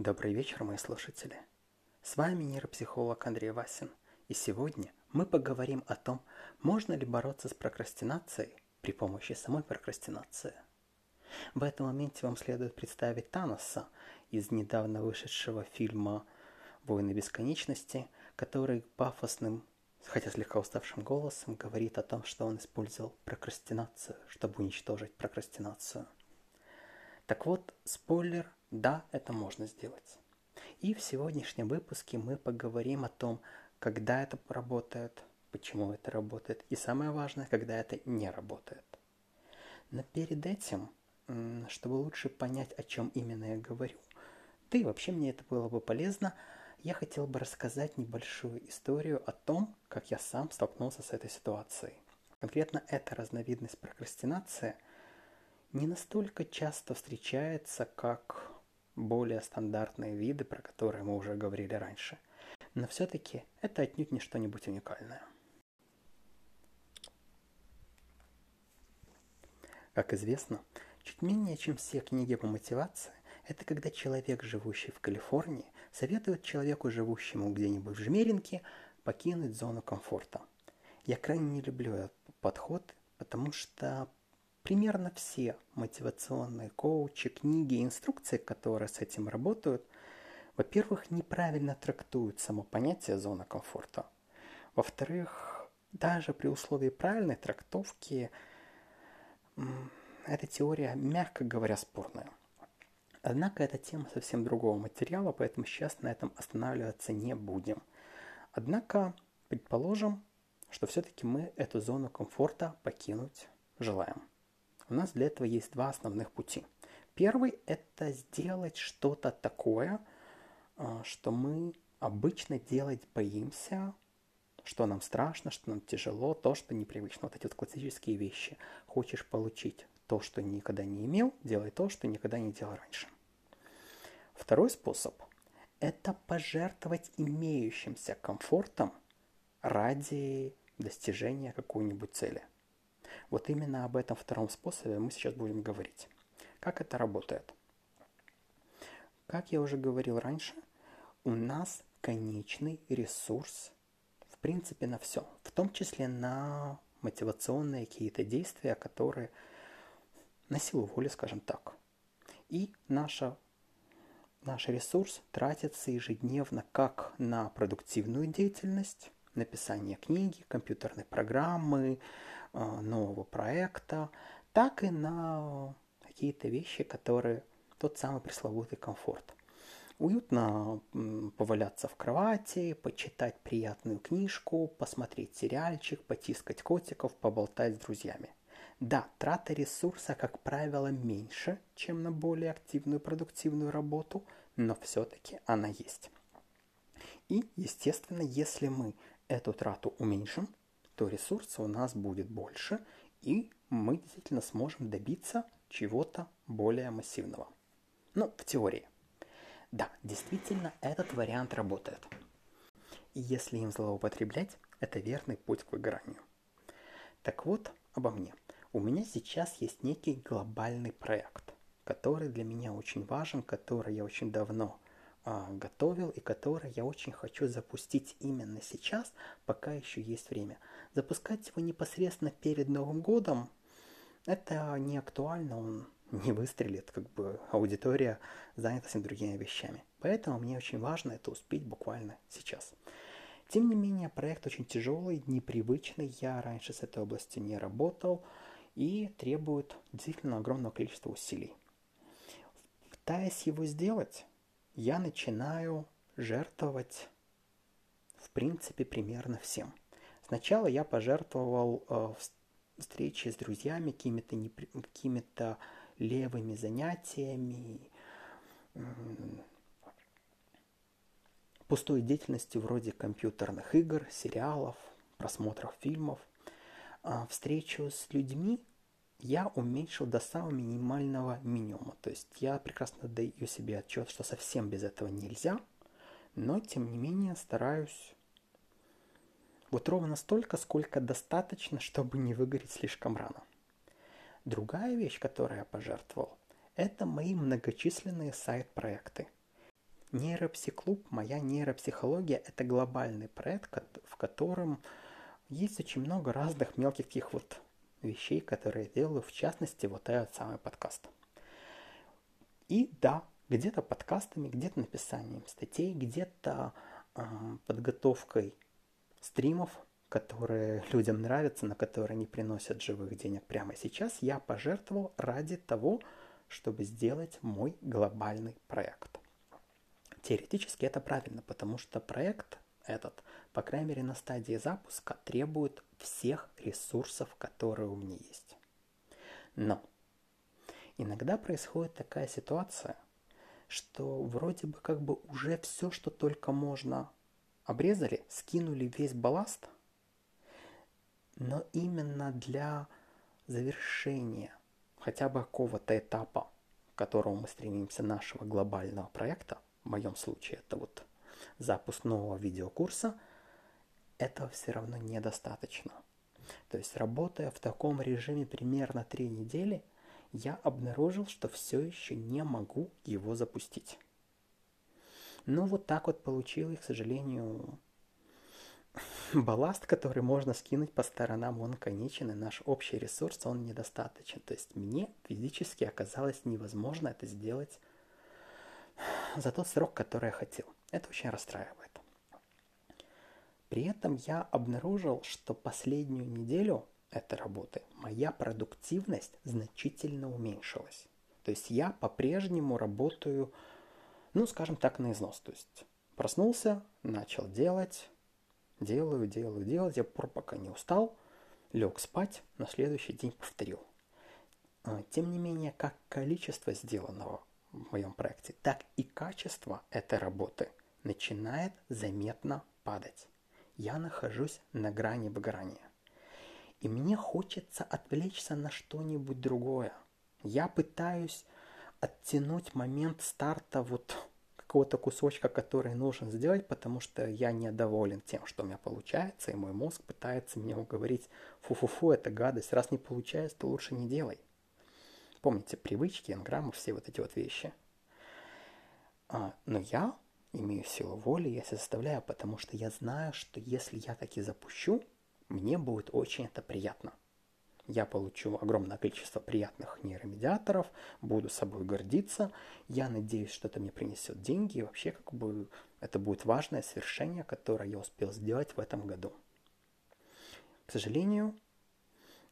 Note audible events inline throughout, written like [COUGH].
Добрый вечер, мои слушатели. С вами нейропсихолог Андрей Васин. И сегодня мы поговорим о том, можно ли бороться с прокрастинацией при помощи самой прокрастинации. В этом моменте вам следует представить Таноса из недавно вышедшего фильма «Войны бесконечности», который пафосным, хотя слегка уставшим голосом говорит о том, что он использовал прокрастинацию, чтобы уничтожить прокрастинацию. Так вот, спойлер – да, это можно сделать. И в сегодняшнем выпуске мы поговорим о том, когда это работает, почему это работает, и самое важное, когда это не работает. Но перед этим, чтобы лучше понять, о чем именно я говорю, да и вообще мне это было бы полезно, я хотел бы рассказать небольшую историю о том, как я сам столкнулся с этой ситуацией. Конкретно эта разновидность прокрастинации не настолько часто встречается, как более стандартные виды, про которые мы уже говорили раньше. Но все-таки это отнюдь не что-нибудь уникальное. Как известно, чуть менее чем все книги по мотивации, это когда человек, живущий в Калифорнии, советует человеку, живущему где-нибудь в Жмеринке, покинуть зону комфорта. Я крайне не люблю этот подход, потому что примерно все мотивационные коучи, книги, инструкции, которые с этим работают, во-первых, неправильно трактуют само понятие зона комфорта. Во-вторых, даже при условии правильной трактовки эта теория, мягко говоря, спорная. Однако это тема совсем другого материала, поэтому сейчас на этом останавливаться не будем. Однако предположим, что все-таки мы эту зону комфорта покинуть желаем. У нас для этого есть два основных пути. Первый – это сделать что-то такое, а, что мы обычно делать боимся, что нам страшно, что нам тяжело, то, что непривычно. Вот эти вот классические вещи. Хочешь получить то, что никогда не имел, делай то, что никогда не делал раньше. Второй способ – это пожертвовать имеющимся комфортом ради достижения какой-нибудь цели. Вот именно об этом втором способе мы сейчас будем говорить. Как это работает? Как я уже говорил раньше, у нас конечный ресурс, в принципе, на все, в том числе на мотивационные какие-то действия, которые на силу воли, скажем так. И наша, наш ресурс тратится ежедневно как на продуктивную деятельность, написание книги, компьютерной программы, нового проекта, так и на какие-то вещи, которые тот самый пресловутый комфорт. Уютно поваляться в кровати, почитать приятную книжку, посмотреть сериальчик, потискать котиков, поболтать с друзьями. Да, трата ресурса, как правило, меньше, чем на более активную продуктивную работу, но все-таки она есть. И, естественно, если мы эту трату уменьшим, то ресурса у нас будет больше, и мы действительно сможем добиться чего-то более массивного. Ну, в теории. Да, действительно, этот вариант работает. И если им злоупотреблять, это верный путь к выгоранию. Так вот, обо мне. У меня сейчас есть некий глобальный проект, который для меня очень важен, который я очень давно готовил и который я очень хочу запустить именно сейчас, пока еще есть время – Запускать его непосредственно перед Новым годом, это не актуально, он не выстрелит, как бы аудитория занята всеми другими вещами. Поэтому мне очень важно это успеть буквально сейчас. Тем не менее, проект очень тяжелый, непривычный, я раньше с этой областью не работал и требует действительно огромного количества усилий. Пытаясь его сделать, я начинаю жертвовать в принципе примерно всем. Сначала я пожертвовал э, встречи с друзьями, какими-то, непри... какими-то левыми занятиями, э, пустой деятельностью вроде компьютерных игр, сериалов, просмотров фильмов. А встречу с людьми я уменьшил до самого минимального минимума. То есть я прекрасно даю себе отчет, что совсем без этого нельзя, но тем не менее стараюсь вот ровно столько, сколько достаточно, чтобы не выгореть слишком рано. Другая вещь, которую я пожертвовал, это мои многочисленные сайт-проекты. Нейропсиклуб, моя нейропсихология – это глобальный проект, в котором есть очень много разных мелких таких вот вещей, которые я делаю, в частности, вот этот самый подкаст. И да, где-то подкастами, где-то написанием статей, где-то э, подготовкой стримов, которые людям нравятся, на которые не приносят живых денег прямо сейчас, я пожертвовал ради того, чтобы сделать мой глобальный проект. Теоретически это правильно, потому что проект этот, по крайней мере на стадии запуска, требует всех ресурсов, которые у меня есть. Но иногда происходит такая ситуация, что вроде бы как бы уже все, что только можно, обрезали, скинули весь балласт, но именно для завершения хотя бы какого-то этапа, к которому мы стремимся нашего глобального проекта, в моем случае это вот запуск нового видеокурса, этого все равно недостаточно. То есть работая в таком режиме примерно три недели, я обнаружил, что все еще не могу его запустить. Ну вот так вот получилось, к сожалению, балласт, который можно скинуть по сторонам, он конечен, и наш общий ресурс, он недостаточен. То есть мне физически оказалось невозможно это сделать за тот срок, который я хотел. Это очень расстраивает. При этом я обнаружил, что последнюю неделю этой работы моя продуктивность значительно уменьшилась. То есть я по-прежнему работаю, ну, скажем так, на износ. То есть проснулся, начал делать, делаю, делаю, делаю, я пока не устал, лег спать, на следующий день повторил. А, тем не менее, как количество сделанного в моем проекте, так и качество этой работы начинает заметно падать. Я нахожусь на грани выгорания. И мне хочется отвлечься на что-нибудь другое. Я пытаюсь оттянуть момент старта вот какого-то кусочка, который нужно сделать, потому что я недоволен тем, что у меня получается, и мой мозг пытается мне уговорить, фу-фу-фу, это гадость, раз не получается, то лучше не делай. Помните, привычки, энграммы, все вот эти вот вещи. А, но я имею силу воли, я себя заставляю, потому что я знаю, что если я таки запущу, мне будет очень это приятно. Я получу огромное количество приятных нейромедиаторов, буду собой гордиться. Я надеюсь, что это мне принесет деньги. И вообще, как бы, это будет важное свершение, которое я успел сделать в этом году. К сожалению,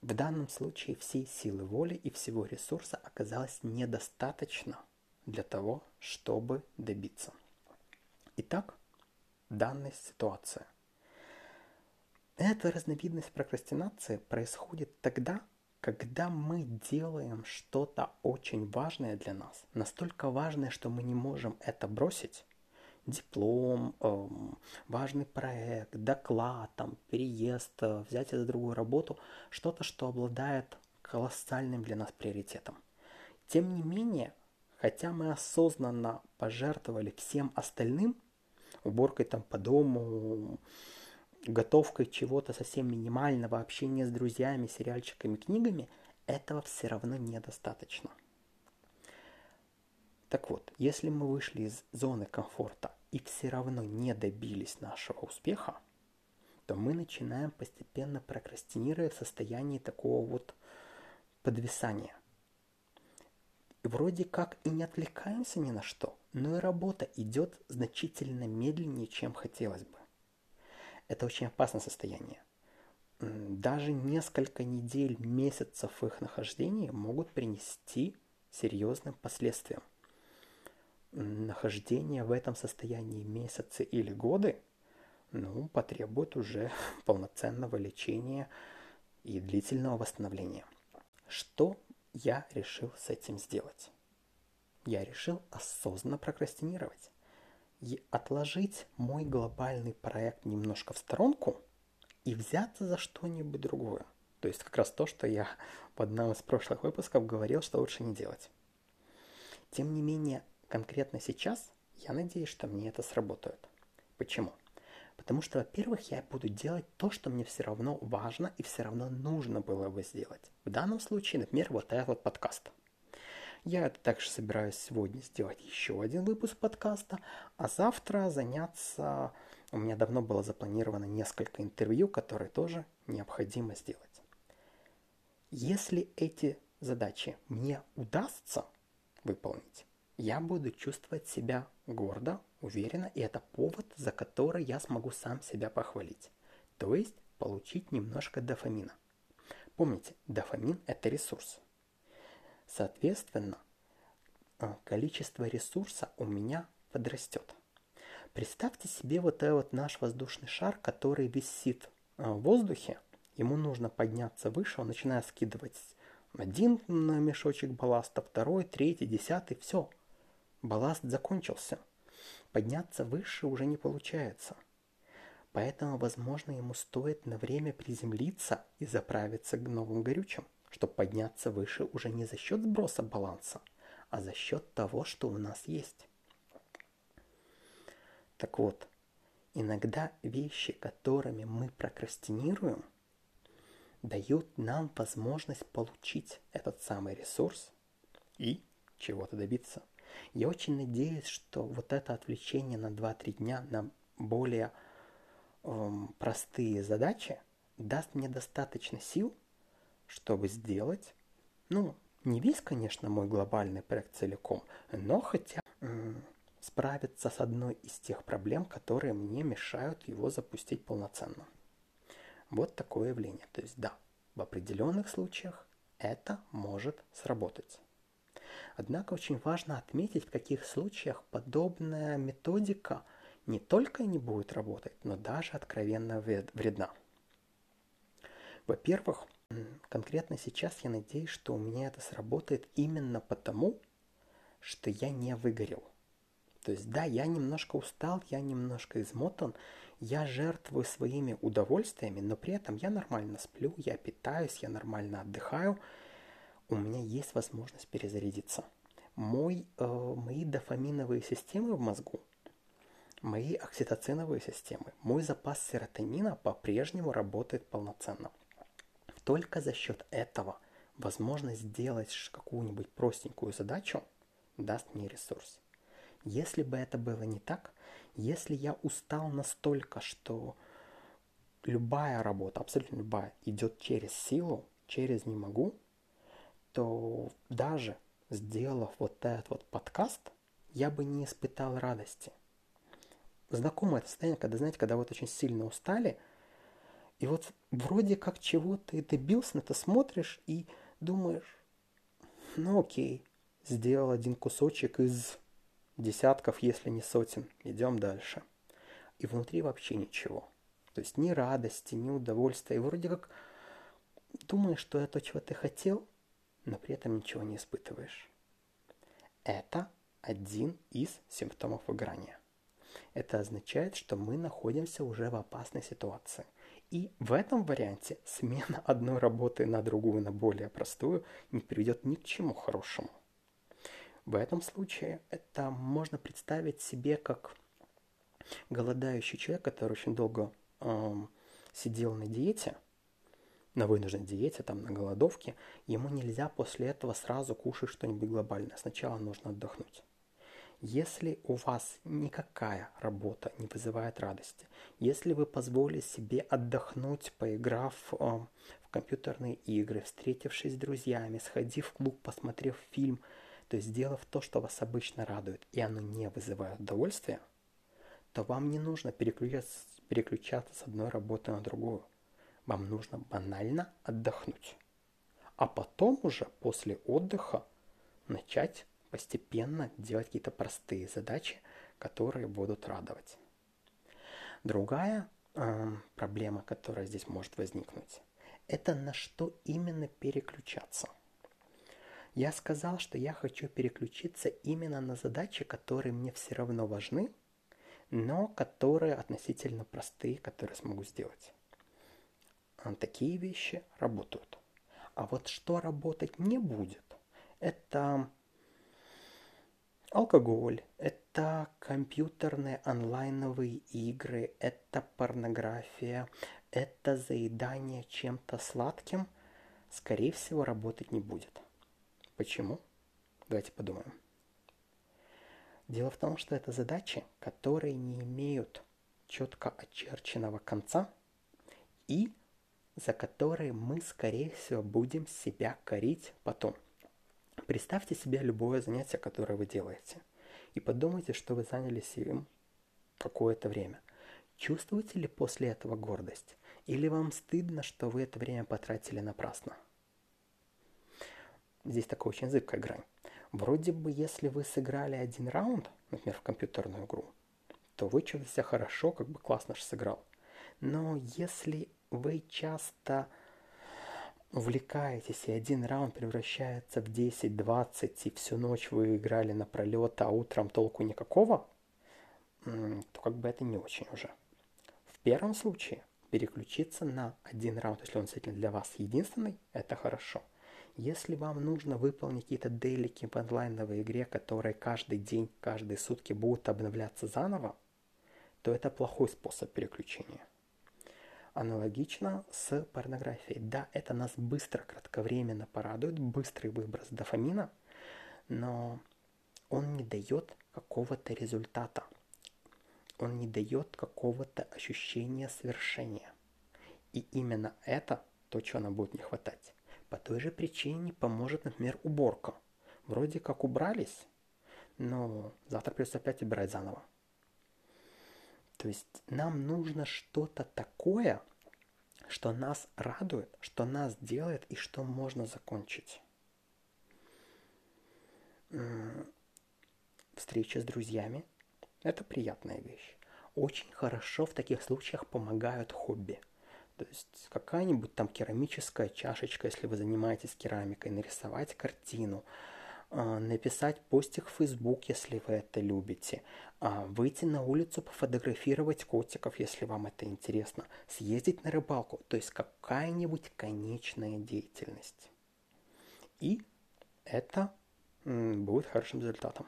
в данном случае всей силы воли и всего ресурса оказалось недостаточно для того, чтобы добиться. Итак, данная ситуация. Эта разновидность прокрастинации происходит тогда, когда мы делаем что-то очень важное для нас, настолько важное, что мы не можем это бросить, диплом, эм, важный проект, доклад, там, переезд, э, взять за другую работу, что-то, что обладает колоссальным для нас приоритетом. Тем не менее, хотя мы осознанно пожертвовали всем остальным, уборкой там по дому, готовкой чего-то совсем минимального, общения с друзьями, сериальчиками, книгами, этого все равно недостаточно. Так вот, если мы вышли из зоны комфорта и все равно не добились нашего успеха, то мы начинаем постепенно прокрастинировать в состоянии такого вот подвисания. И вроде как и не отвлекаемся ни на что, но и работа идет значительно медленнее, чем хотелось бы. Это очень опасное состояние. Даже несколько недель, месяцев их нахождения могут принести серьезным последствиям нахождение в этом состоянии месяцы или годы, ну, потребует уже [LAUGHS] полноценного лечения и длительного восстановления. Что я решил с этим сделать? Я решил осознанно прокрастинировать и отложить мой глобальный проект немножко в сторонку и взяться за что-нибудь другое. То есть как раз то, что я в одном из прошлых выпусков говорил, что лучше не делать. Тем не менее, конкретно сейчас я надеюсь, что мне это сработает. Почему? Потому что, во-первых, я буду делать то, что мне все равно важно и все равно нужно было бы сделать. В данном случае, например, вот этот вот подкаст. Я это также собираюсь сегодня сделать еще один выпуск подкаста, а завтра заняться... У меня давно было запланировано несколько интервью, которые тоже необходимо сделать. Если эти задачи мне удастся выполнить, я буду чувствовать себя гордо, уверенно, и это повод, за который я смогу сам себя похвалить. То есть получить немножко дофамина. Помните, дофамин – это ресурс. Соответственно, э, количество ресурса у меня подрастет. Представьте себе вот этот наш воздушный шар, который висит э, в воздухе. Ему нужно подняться выше, он начинает скидывать один мешочек балласта, второй, третий, десятый, все. Балласт закончился. Подняться выше уже не получается. Поэтому, возможно, ему стоит на время приземлиться и заправиться новым горючим, чтобы подняться выше уже не за счет сброса баланса, а за счет того, что у нас есть. Так вот, иногда вещи, которыми мы прокрастинируем, дают нам возможность получить этот самый ресурс и чего-то добиться. Я очень надеюсь, что вот это отвлечение на 2-3 дня на более эм, простые задачи даст мне достаточно сил, чтобы сделать, ну, не весь, конечно, мой глобальный проект целиком, но хотя эм, справиться с одной из тех проблем, которые мне мешают его запустить полноценно. Вот такое явление. То есть да, в определенных случаях это может сработать. Однако очень важно отметить, в каких случаях подобная методика – не только не будет работать, но даже откровенно вредна. Во-первых, конкретно сейчас я надеюсь, что у меня это сработает именно потому, что я не выгорел. То есть, да, я немножко устал, я немножко измотан, я жертвую своими удовольствиями, но при этом я нормально сплю, я питаюсь, я нормально отдыхаю, у меня есть возможность перезарядиться. Мой, э, мои дофаминовые системы в мозгу – мои окситоциновые системы, мой запас серотонина по-прежнему работает полноценно. Только за счет этого возможность сделать какую-нибудь простенькую задачу даст мне ресурс. Если бы это было не так, если я устал настолько, что любая работа, абсолютно любая, идет через силу, через не могу, то даже сделав вот этот вот подкаст, я бы не испытал радости – знакомое это состояние, когда, знаете, когда вот очень сильно устали, и вот вроде как чего-то добился, на это смотришь и думаешь, ну окей, сделал один кусочек из десятков, если не сотен, идем дальше. И внутри вообще ничего. То есть ни радости, ни удовольствия. И вроде как думаешь, что это то, чего ты хотел, но при этом ничего не испытываешь. Это один из симптомов выгорания. Это означает, что мы находимся уже в опасной ситуации. И в этом варианте смена одной работы на другую, на более простую, не приведет ни к чему хорошему. В этом случае это можно представить себе как голодающий человек, который очень долго эм, сидел на диете, на вынужденной диете, там на голодовке, ему нельзя после этого сразу кушать что-нибудь глобальное. Сначала нужно отдохнуть. Если у вас никакая работа не вызывает радости, если вы позволили себе отдохнуть, поиграв э, в компьютерные игры, встретившись с друзьями, сходив в клуб, посмотрев фильм, то есть сделав то, что вас обычно радует, и оно не вызывает удовольствия, то вам не нужно переключаться, переключаться с одной работы на другую. Вам нужно банально отдохнуть. А потом уже после отдыха начать постепенно делать какие-то простые задачи, которые будут радовать. Другая э, проблема, которая здесь может возникнуть, это на что именно переключаться. Я сказал, что я хочу переключиться именно на задачи, которые мне все равно важны, но которые относительно простые, которые смогу сделать. Такие вещи работают. А вот что работать не будет, это Алкоголь – это компьютерные онлайновые игры, это порнография, это заедание чем-то сладким, скорее всего, работать не будет. Почему? Давайте подумаем. Дело в том, что это задачи, которые не имеют четко очерченного конца и за которые мы, скорее всего, будем себя корить потом. Представьте себе любое занятие, которое вы делаете, и подумайте, что вы занялись им какое-то время. Чувствуете ли после этого гордость? Или вам стыдно, что вы это время потратили напрасно? Здесь такая очень зыбкая грань. Вроде бы, если вы сыграли один раунд, например, в компьютерную игру, то вы чувствуете себя хорошо, как бы классно же сыграл. Но если вы часто увлекаетесь, и один раунд превращается в 10-20, и всю ночь вы играли на пролет, а утром толку никакого, то как бы это не очень уже. В первом случае переключиться на один раунд, если он действительно для вас единственный, это хорошо. Если вам нужно выполнить какие-то дейлики в онлайновой игре, которые каждый день, каждые сутки будут обновляться заново, то это плохой способ переключения. Аналогично с порнографией. Да, это нас быстро, кратковременно порадует, быстрый выброс дофамина, но он не дает какого-то результата. Он не дает какого-то ощущения свершения. И именно это то, чего нам будет не хватать. По той же причине не поможет, например, уборка. Вроде как убрались, но завтра придется опять убирать заново. То есть нам нужно что-то такое, что нас радует, что нас делает и что можно закончить. Встреча с друзьями – это приятная вещь. Очень хорошо в таких случаях помогают хобби. То есть какая-нибудь там керамическая чашечка, если вы занимаетесь керамикой, нарисовать картину – написать постик в Facebook, если вы это любите, а, выйти на улицу, пофотографировать котиков, если вам это интересно, съездить на рыбалку, то есть какая-нибудь конечная деятельность. И это будет хорошим результатом.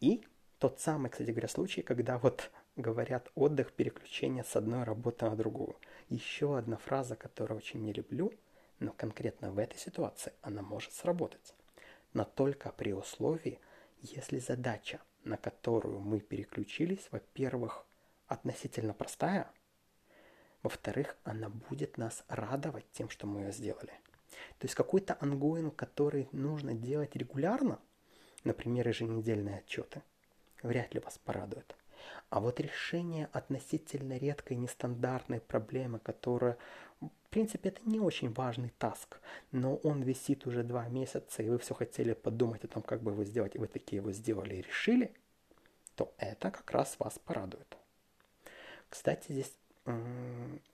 И тот самый, кстати говоря, случай, когда вот говорят отдых, переключение с одной работы на другую. Еще одна фраза, которую очень не люблю, но конкретно в этой ситуации она может сработать но только при условии, если задача, на которую мы переключились, во-первых, относительно простая, во-вторых, она будет нас радовать тем, что мы ее сделали. То есть какой-то ongoing, который нужно делать регулярно, например, еженедельные отчеты, вряд ли вас порадует. А вот решение относительно редкой нестандартной проблемы, которая в принципе, это не очень важный task, но он висит уже два месяца, и вы все хотели подумать о том, как бы его сделать, и вы такие его сделали и решили, то это как раз вас порадует. Кстати, здесь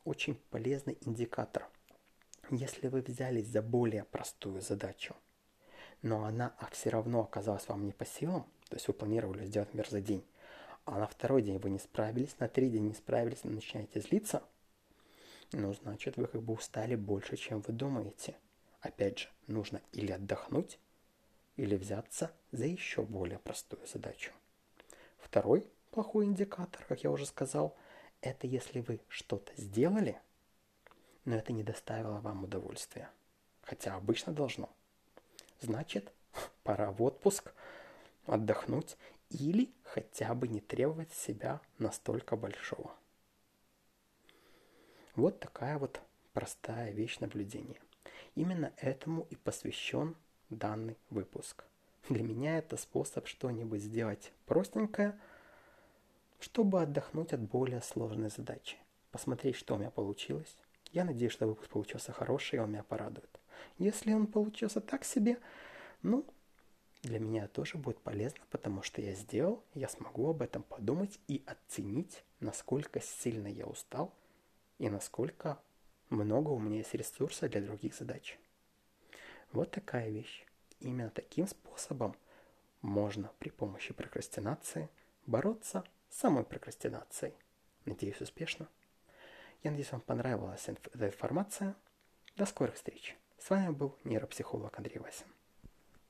очень полезный индикатор. Если вы взялись за более простую задачу, но она а все равно оказалась вам не по силам, то есть вы планировали сделать, например, за день, а на второй день вы не справились, на третий день не справились, начинаете злиться – ну, значит, вы как бы устали больше, чем вы думаете. Опять же, нужно или отдохнуть, или взяться за еще более простую задачу. Второй плохой индикатор, как я уже сказал, это если вы что-то сделали, но это не доставило вам удовольствия. Хотя обычно должно. Значит, [LAUGHS] пора в отпуск, отдохнуть или хотя бы не требовать себя настолько большого. Вот такая вот простая вещь наблюдения. Именно этому и посвящен данный выпуск. Для меня это способ что-нибудь сделать простенькое, чтобы отдохнуть от более сложной задачи. Посмотреть, что у меня получилось. Я надеюсь, что выпуск получился хороший, и он меня порадует. Если он получился так себе, ну, для меня тоже будет полезно, потому что я сделал, я смогу об этом подумать и оценить, насколько сильно я устал – и насколько много у меня есть ресурса для других задач. Вот такая вещь. Именно таким способом можно при помощи прокрастинации бороться с самой прокрастинацией. Надеюсь, успешно. Я надеюсь, вам понравилась эта информация. До скорых встреч. С вами был нейропсихолог Андрей Васин.